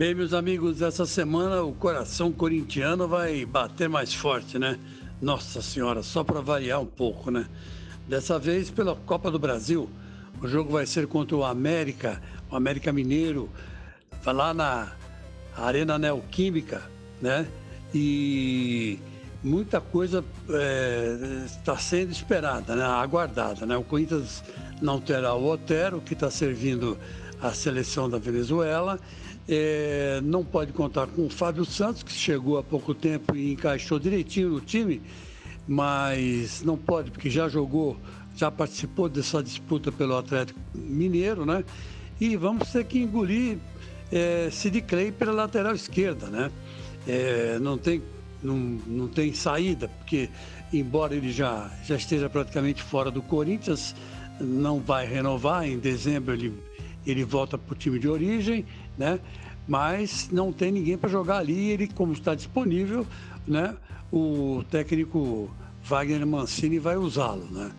Bem, meus amigos, essa semana o coração corintiano vai bater mais forte, né? Nossa Senhora, só para variar um pouco, né? Dessa vez pela Copa do Brasil. O jogo vai ser contra o América, o América Mineiro, lá na Arena Neoquímica, né? E muita coisa é, está sendo esperada, né? aguardada. Né? O Corinthians não terá o Otero, que está servindo a seleção da Venezuela. É, não pode contar com o Fábio Santos, que chegou há pouco tempo e encaixou direitinho no time, mas não pode, porque já jogou, já participou dessa disputa pelo Atlético Mineiro, né? E vamos ter que engolir é, Sid Clay pela lateral esquerda, né? É, não tem não, não tem saída, porque embora ele já, já esteja praticamente fora do Corinthians, não vai renovar, em dezembro ele, ele volta para o time de origem, né? mas não tem ninguém para jogar ali, ele como está disponível, né? o técnico Wagner Mancini vai usá-lo. Né?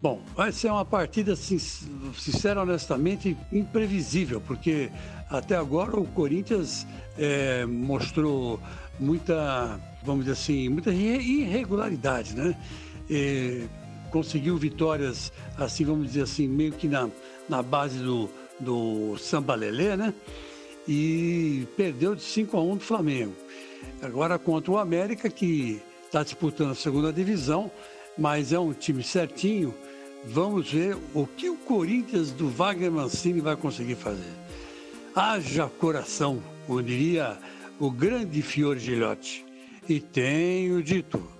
Bom, vai ser uma partida, sincera, honestamente, imprevisível, porque até agora o Corinthians é, mostrou muita, vamos dizer assim, muita irregularidade, né? E conseguiu vitórias, assim, vamos dizer assim, meio que na, na base do, do samba lelê, né? E perdeu de 5 a 1 do Flamengo. Agora contra o América, que está disputando a segunda divisão, mas é um time certinho. Vamos ver o que o Corinthians do Wagner Mancini vai conseguir fazer. Haja coração, como diria o grande Fiore Gilhote. E tenho dito.